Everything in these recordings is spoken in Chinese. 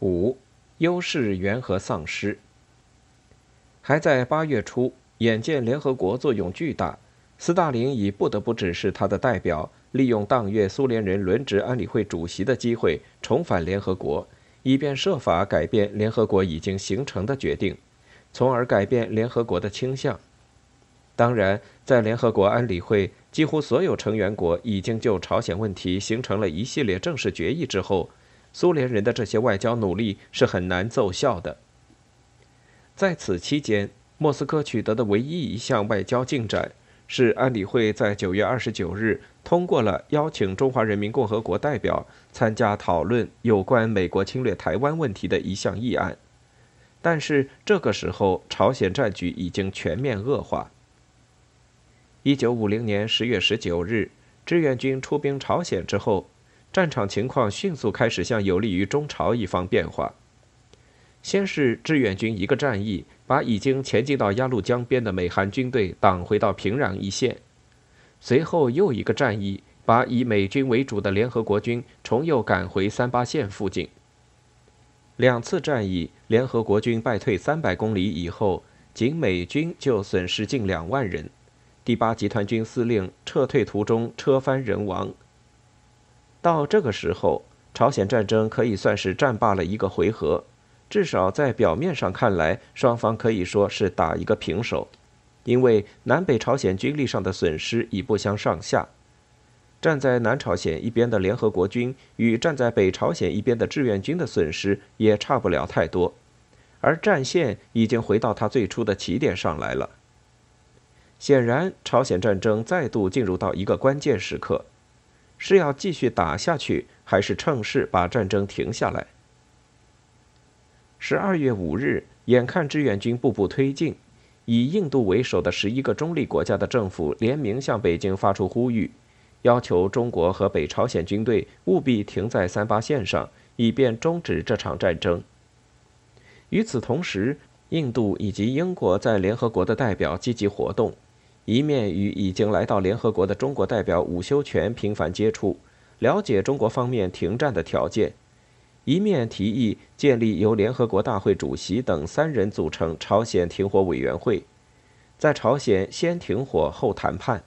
五，优势缘何丧失？还在八月初，眼见联合国作用巨大，斯大林已不得不指示他的代表，利用当月苏联人轮值安理会主席的机会，重返联合国，以便设法改变联合国已经形成的决定，从而改变联合国的倾向。当然，在联合国安理会，几乎所有成员国已经就朝鲜问题形成了一系列正式决议之后。苏联人的这些外交努力是很难奏效的。在此期间，莫斯科取得的唯一一项外交进展是，安理会在九月二十九日通过了邀请中华人民共和国代表参加讨论有关美国侵略台湾问题的一项议案。但是这个时候，朝鲜战局已经全面恶化。一九五零年十月十九日，志愿军出兵朝鲜之后。战场情况迅速开始向有利于中朝一方变化。先是志愿军一个战役把已经前进到鸭绿江边的美韩军队挡回到平壤一线，随后又一个战役把以美军为主的联合国军重又赶回三八线附近。两次战役，联合国军败退三百公里以后，仅美军就损失近两万人，第八集团军司令撤退途中车翻人亡。到这个时候，朝鲜战争可以算是战罢了一个回合，至少在表面上看来，双方可以说是打一个平手，因为南北朝鲜军力上的损失已不相上下。站在南朝鲜一边的联合国军与站在北朝鲜一边的志愿军的损失也差不了太多，而战线已经回到它最初的起点上来了。显然，朝鲜战争再度进入到一个关键时刻。是要继续打下去，还是趁势把战争停下来？十二月五日，眼看志愿军步步推进，以印度为首的十一个中立国家的政府联名向北京发出呼吁，要求中国和北朝鲜军队务必停在三八线上，以便终止这场战争。与此同时，印度以及英国在联合国的代表积极活动。一面与已经来到联合国的中国代表伍修权频繁接触，了解中国方面停战的条件；一面提议建立由联合国大会主席等三人组成朝鲜停火委员会，在朝鲜先停火后谈判。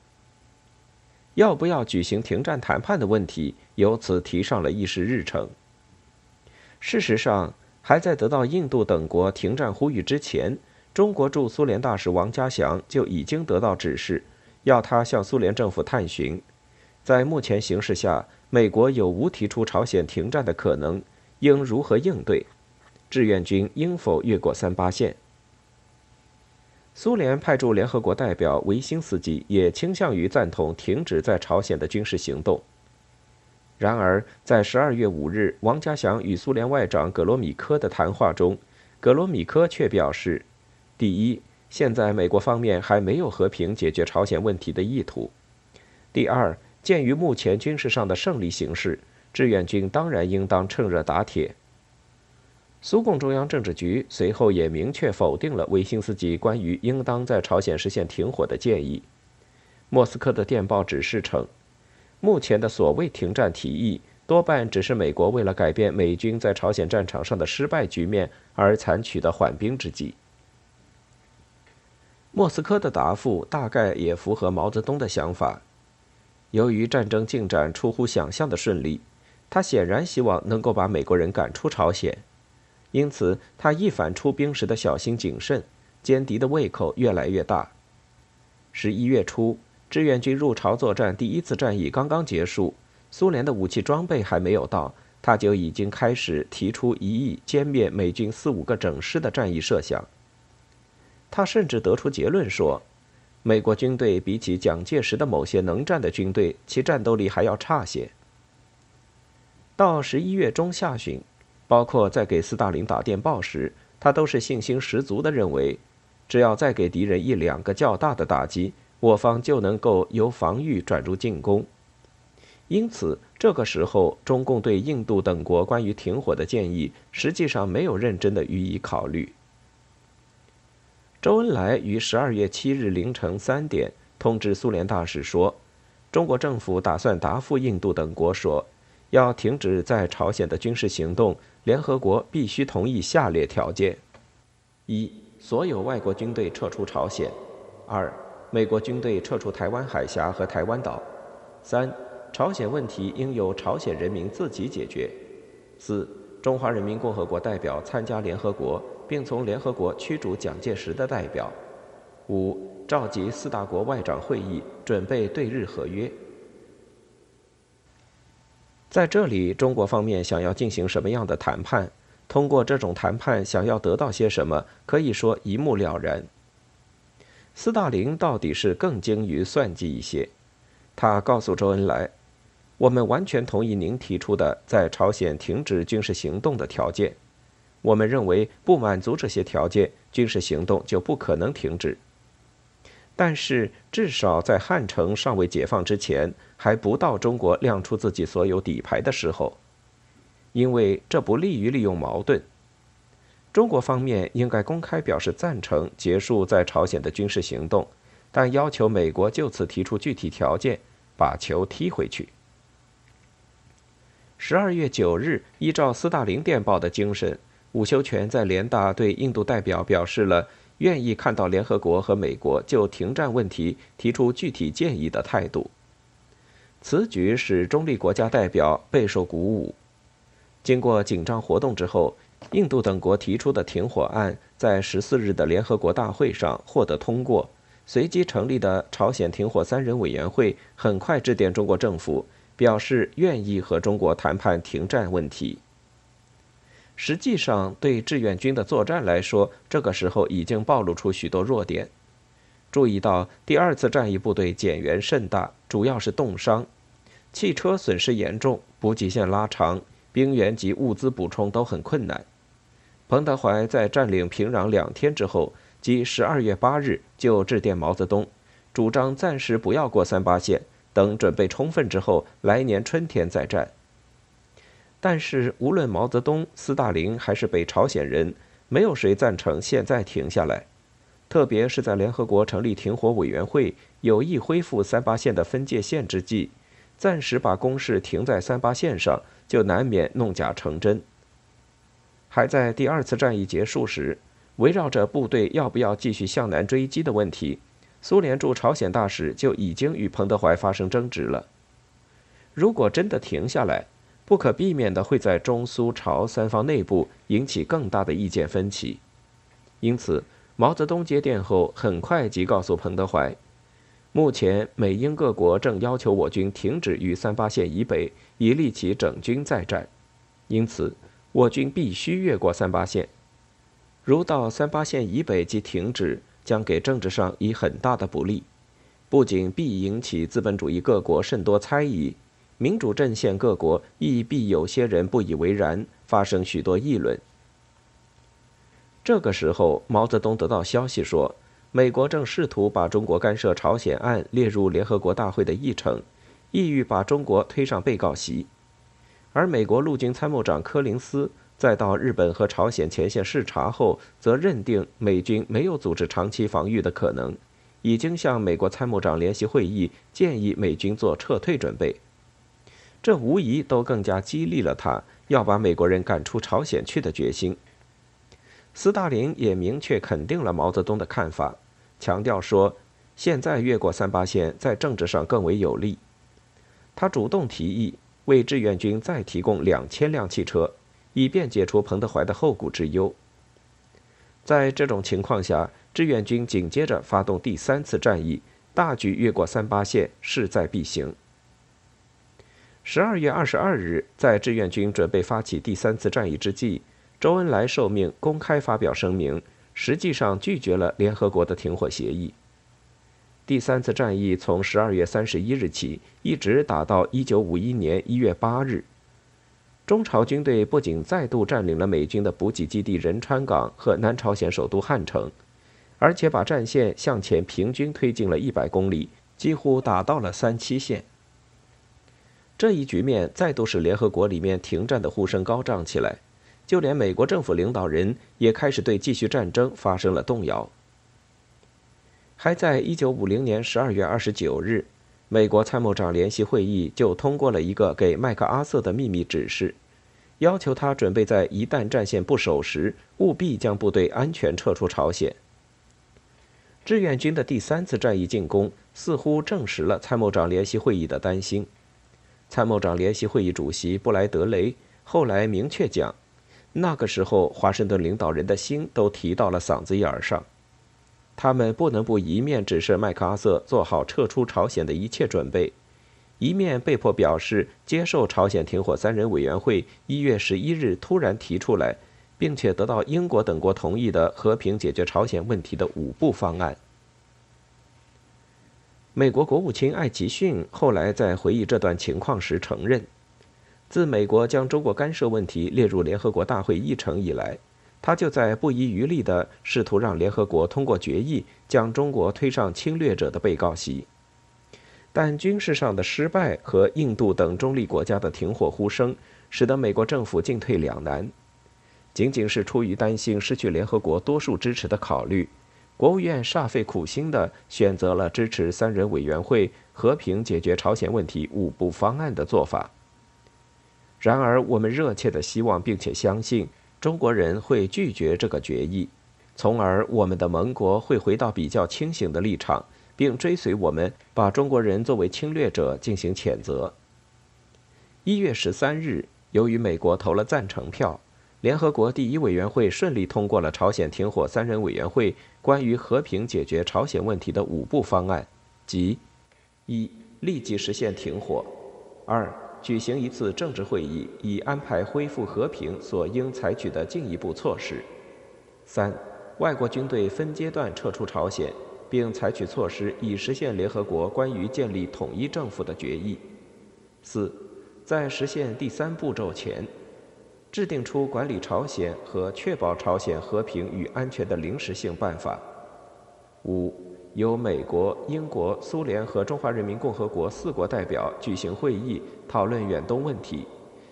要不要举行停战谈判的问题由此提上了议事日程。事实上，还在得到印度等国停战呼吁之前。中国驻苏联大使王家祥就已经得到指示，要他向苏联政府探寻，在目前形势下，美国有无提出朝鲜停战的可能，应如何应对，志愿军应否越过三八线。苏联派驻联合国代表维辛斯基也倾向于赞同停止在朝鲜的军事行动。然而，在十二月五日，王家祥与苏联外长格罗米科的谈话中，格罗米科却表示。第一，现在美国方面还没有和平解决朝鲜问题的意图。第二，鉴于目前军事上的胜利形势，志愿军当然应当趁热打铁。苏共中央政治局随后也明确否定了维辛斯基关于应当在朝鲜实现停火的建议。莫斯科的电报指示称，目前的所谓停战提议多半只是美国为了改变美军在朝鲜战场上的失败局面而采取的缓兵之计。莫斯科的答复大概也符合毛泽东的想法。由于战争进展出乎想象的顺利，他显然希望能够把美国人赶出朝鲜，因此他一反出兵时的小心谨慎，歼敌的胃口越来越大。十一月初，志愿军入朝作战第一次战役刚刚结束，苏联的武器装备还没有到，他就已经开始提出一亿歼灭美军四五个整师的战役设想。他甚至得出结论说，美国军队比起蒋介石的某些能战的军队，其战斗力还要差些。到十一月中下旬，包括在给斯大林打电报时，他都是信心十足的认为，只要再给敌人一两个较大的打击，我方就能够由防御转入进攻。因此，这个时候，中共对印度等国关于停火的建议，实际上没有认真的予以考虑。周恩来于十二月七日凌晨三点通知苏联大使说：“中国政府打算答复印度等国说，要停止在朝鲜的军事行动，联合国必须同意下列条件：一、所有外国军队撤出朝鲜；二、美国军队撤出台湾海峡和台湾岛；三、朝鲜问题应由朝鲜人民自己解决；四、中华人民共和国代表参加联合国，并从联合国驱逐蒋介石的代表；五、召集四大国外长会议，准备对日合约。在这里，中国方面想要进行什么样的谈判？通过这种谈判，想要得到些什么？可以说一目了然。斯大林到底是更精于算计一些。他告诉周恩来：“我们完全同意您提出的在朝鲜停止军事行动的条件。我们认为，不满足这些条件，军事行动就不可能停止。”但是，至少在汉城尚未解放之前，还不到中国亮出自己所有底牌的时候，因为这不利于利用矛盾。中国方面应该公开表示赞成结束在朝鲜的军事行动，但要求美国就此提出具体条件，把球踢回去。十二月九日，依照斯大林电报的精神，伍修权在联大对印度代表表示了。愿意看到联合国和美国就停战问题提出具体建议的态度。此举使中立国家代表备受鼓舞。经过紧张活动之后，印度等国提出的停火案在十四日的联合国大会上获得通过。随即成立的朝鲜停火三人委员会很快致电中国政府，表示愿意和中国谈判停战问题。实际上，对志愿军的作战来说，这个时候已经暴露出许多弱点。注意到第二次战役部队减员甚大，主要是冻伤，汽车损失严重，补给线拉长，兵员及物资补充都很困难。彭德怀在占领平壤两天之后，即十二月八日，就致电毛泽东，主张暂时不要过三八线，等准备充分之后，来年春天再战。但是，无论毛泽东、斯大林还是北朝鲜人，没有谁赞成现在停下来。特别是在联合国成立停火委员会，有意恢复三八线的分界线之际，暂时把攻势停在三八线上，就难免弄假成真。还在第二次战役结束时，围绕着部队要不要继续向南追击的问题，苏联驻朝鲜大使就已经与彭德怀发生争执了。如果真的停下来，不可避免的会在中苏朝三方内部引起更大的意见分歧，因此毛泽东接电后很快即告诉彭德怀，目前美英各国正要求我军停止于三八线以北，以利其整军再战，因此我军必须越过三八线。如到三八线以北即停止，将给政治上以很大的不利，不仅必引起资本主义各国甚多猜疑。民主阵线各国亦必有些人不以为然，发生许多议论。这个时候，毛泽东得到消息说，美国正试图把中国干涉朝鲜案列入联合国大会的议程，意欲把中国推上被告席。而美国陆军参谋长柯林斯再到日本和朝鲜前线视察后，则认定美军没有组织长期防御的可能，已经向美国参谋长联席会议建议美军做撤退准备。这无疑都更加激励了他要把美国人赶出朝鲜去的决心。斯大林也明确肯定了毛泽东的看法，强调说，现在越过三八线在政治上更为有利。他主动提议为志愿军再提供两千辆汽车，以便解除彭德怀的后顾之忧。在这种情况下，志愿军紧接着发动第三次战役，大举越过三八线，势在必行。十二月二十二日，在志愿军准备发起第三次战役之际，周恩来受命公开发表声明，实际上拒绝了联合国的停火协议。第三次战役从十二月三十一日起，一直打到一九五一年一月八日。中朝军队不仅再度占领了美军的补给基地仁川港和南朝鲜首都汉城，而且把战线向前平均推进了一百公里，几乎打到了三七线。这一局面再度使联合国里面停战的呼声高涨起来，就连美国政府领导人也开始对继续战争发生了动摇。还在一九五零年十二月二十九日，美国参谋长联席会议就通过了一个给麦克阿瑟的秘密指示，要求他准备在一旦战线不守时，务必将部队安全撤出朝鲜。志愿军的第三次战役进攻似乎证实了参谋长联席会议的担心。参谋长联席会议主席布莱德雷后来明确讲，那个时候华盛顿领导人的心都提到了嗓子眼上，他们不能不一面指示麦克阿瑟做好撤出朝鲜的一切准备，一面被迫表示接受朝鲜停火三人委员会一月十一日突然提出来。并且得到英国等国同意的和平解决朝鲜问题的五步方案。美国国务卿艾奇逊后来在回忆这段情况时承认，自美国将中国干涉问题列入联合国大会议程以来，他就在不遗余力地试图让联合国通过决议将中国推上侵略者的被告席。但军事上的失败和印度等中立国家的停火呼声，使得美国政府进退两难。仅仅是出于担心失去联合国多数支持的考虑，国务院煞费苦心地选择了支持三人委员会和平解决朝鲜问题五步方案的做法。然而，我们热切地希望并且相信中国人会拒绝这个决议，从而我们的盟国会回到比较清醒的立场，并追随我们把中国人作为侵略者进行谴责。一月十三日，由于美国投了赞成票。联合国第一委员会顺利通过了朝鲜停火三人委员会关于和平解决朝鲜问题的五步方案，即：一、立即实现停火；二、举行一次政治会议，以安排恢复和平所应采取的进一步措施；三、外国军队分阶段撤出朝鲜，并采取措施以实现联合国关于建立统一政府的决议；四、在实现第三步骤前。制定出管理朝鲜和确保朝鲜和平与安全的临时性办法。五，由美国、英国、苏联和中华人民共和国四国代表举行会议，讨论远东问题，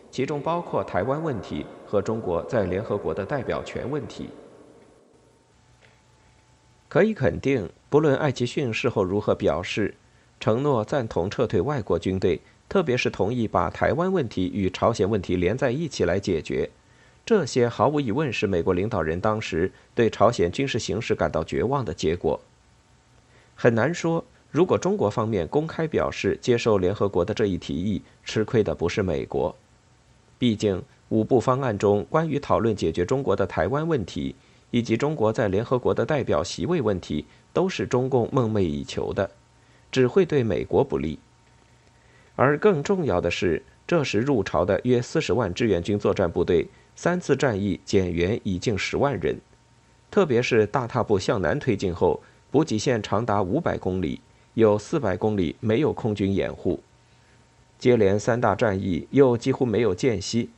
其中包括台湾问题和中国在联合国的代表权问题。可以肯定，不论艾奇逊事后如何表示，承诺赞同撤退外国军队。特别是同意把台湾问题与朝鲜问题连在一起来解决，这些毫无疑问是美国领导人当时对朝鲜军事形势感到绝望的结果。很难说，如果中国方面公开表示接受联合国的这一提议，吃亏的不是美国。毕竟五步方案中关于讨论解决中国的台湾问题，以及中国在联合国的代表席位问题，都是中共梦寐以求的，只会对美国不利。而更重要的是，这时入朝的约四十万志愿军作战部队，三次战役减员已近十万人。特别是大踏步向南推进后，补给线长达五百公里，有四百公里没有空军掩护。接连三大战役又几乎没有间隙，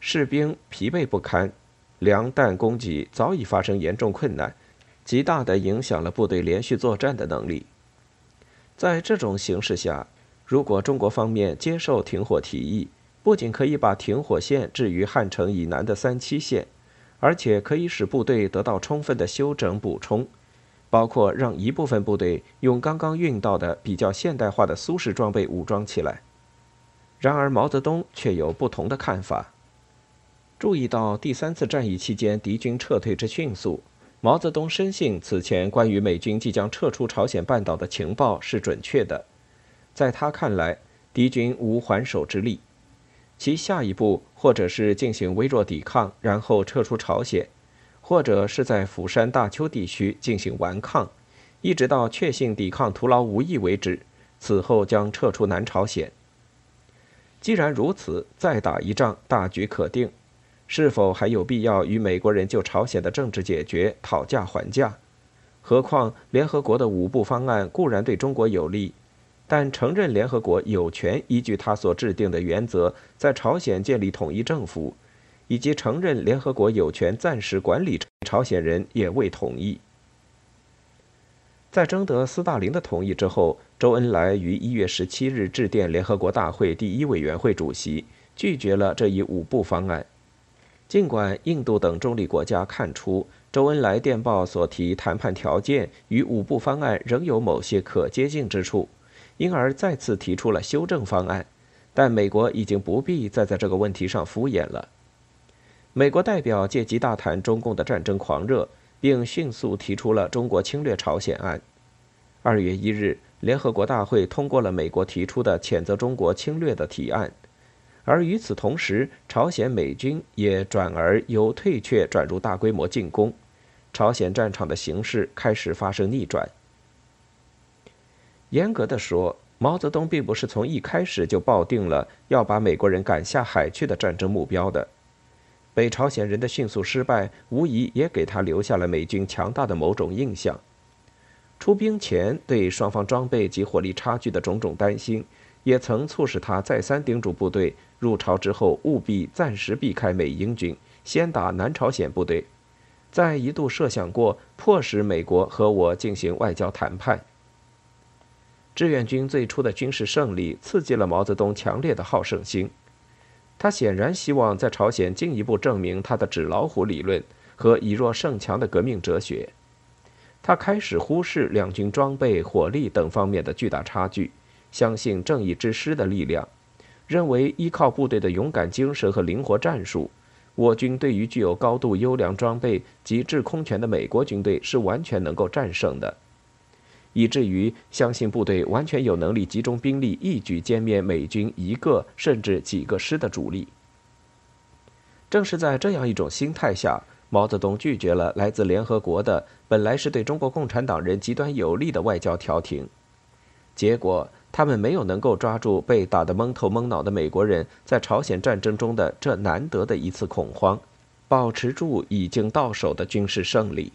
士兵疲惫不堪，粮弹供给早已发生严重困难，极大地影响了部队连续作战的能力。在这种形势下，如果中国方面接受停火提议，不仅可以把停火线置于汉城以南的三七线，而且可以使部队得到充分的休整补充，包括让一部分部队用刚刚运到的比较现代化的苏式装备武装起来。然而，毛泽东却有不同的看法。注意到第三次战役期间敌军撤退之迅速，毛泽东深信此前关于美军即将撤出朝鲜半岛的情报是准确的。在他看来，敌军无还手之力，其下一步或者是进行微弱抵抗，然后撤出朝鲜，或者是在釜山大邱地区进行顽抗，一直到确信抵抗徒劳无益为止。此后将撤出南朝鲜。既然如此，再打一仗，大局可定，是否还有必要与美国人就朝鲜的政治解决讨价还价？何况联合国的五步方案固然对中国有利。但承认联合国有权依据他所制定的原则在朝鲜建立统一政府，以及承认联合国有权暂时管理朝鲜人也未同意。在征得斯大林的同意之后，周恩来于一月十七日致电联合国大会第一委员会主席，拒绝了这一五步方案。尽管印度等中立国家看出周恩来电报所提谈判条件与五步方案仍有某些可接近之处。因而再次提出了修正方案，但美国已经不必再在这个问题上敷衍了。美国代表借机大谈中共的战争狂热，并迅速提出了中国侵略朝鲜案。二月一日，联合国大会通过了美国提出的谴责中国侵略的提案，而与此同时，朝鲜美军也转而由退却转入大规模进攻，朝鲜战场的形势开始发生逆转。严格的说，毛泽东并不是从一开始就抱定了要把美国人赶下海去的战争目标的。北朝鲜人的迅速失败，无疑也给他留下了美军强大的某种印象。出兵前对双方装备及火力差距的种种担心，也曾促使他再三叮嘱部队入朝之后务必暂时避开美英军，先打南朝鲜部队，再一度设想过迫使美国和我进行外交谈判。志愿军最初的军事胜利刺激了毛泽东强烈的好胜心，他显然希望在朝鲜进一步证明他的纸老虎理论和以弱胜强的革命哲学。他开始忽视两军装备、火力等方面的巨大差距，相信正义之师的力量，认为依靠部队的勇敢精神和灵活战术，我军对于具有高度优良装备及制空权的美国军队是完全能够战胜的。以至于相信部队完全有能力集中兵力，一举歼灭美军一个甚至几个师的主力。正是在这样一种心态下，毛泽东拒绝了来自联合国的本来是对中国共产党人极端有利的外交调停。结果，他们没有能够抓住被打得蒙头蒙脑的美国人在朝鲜战争中的这难得的一次恐慌，保持住已经到手的军事胜利。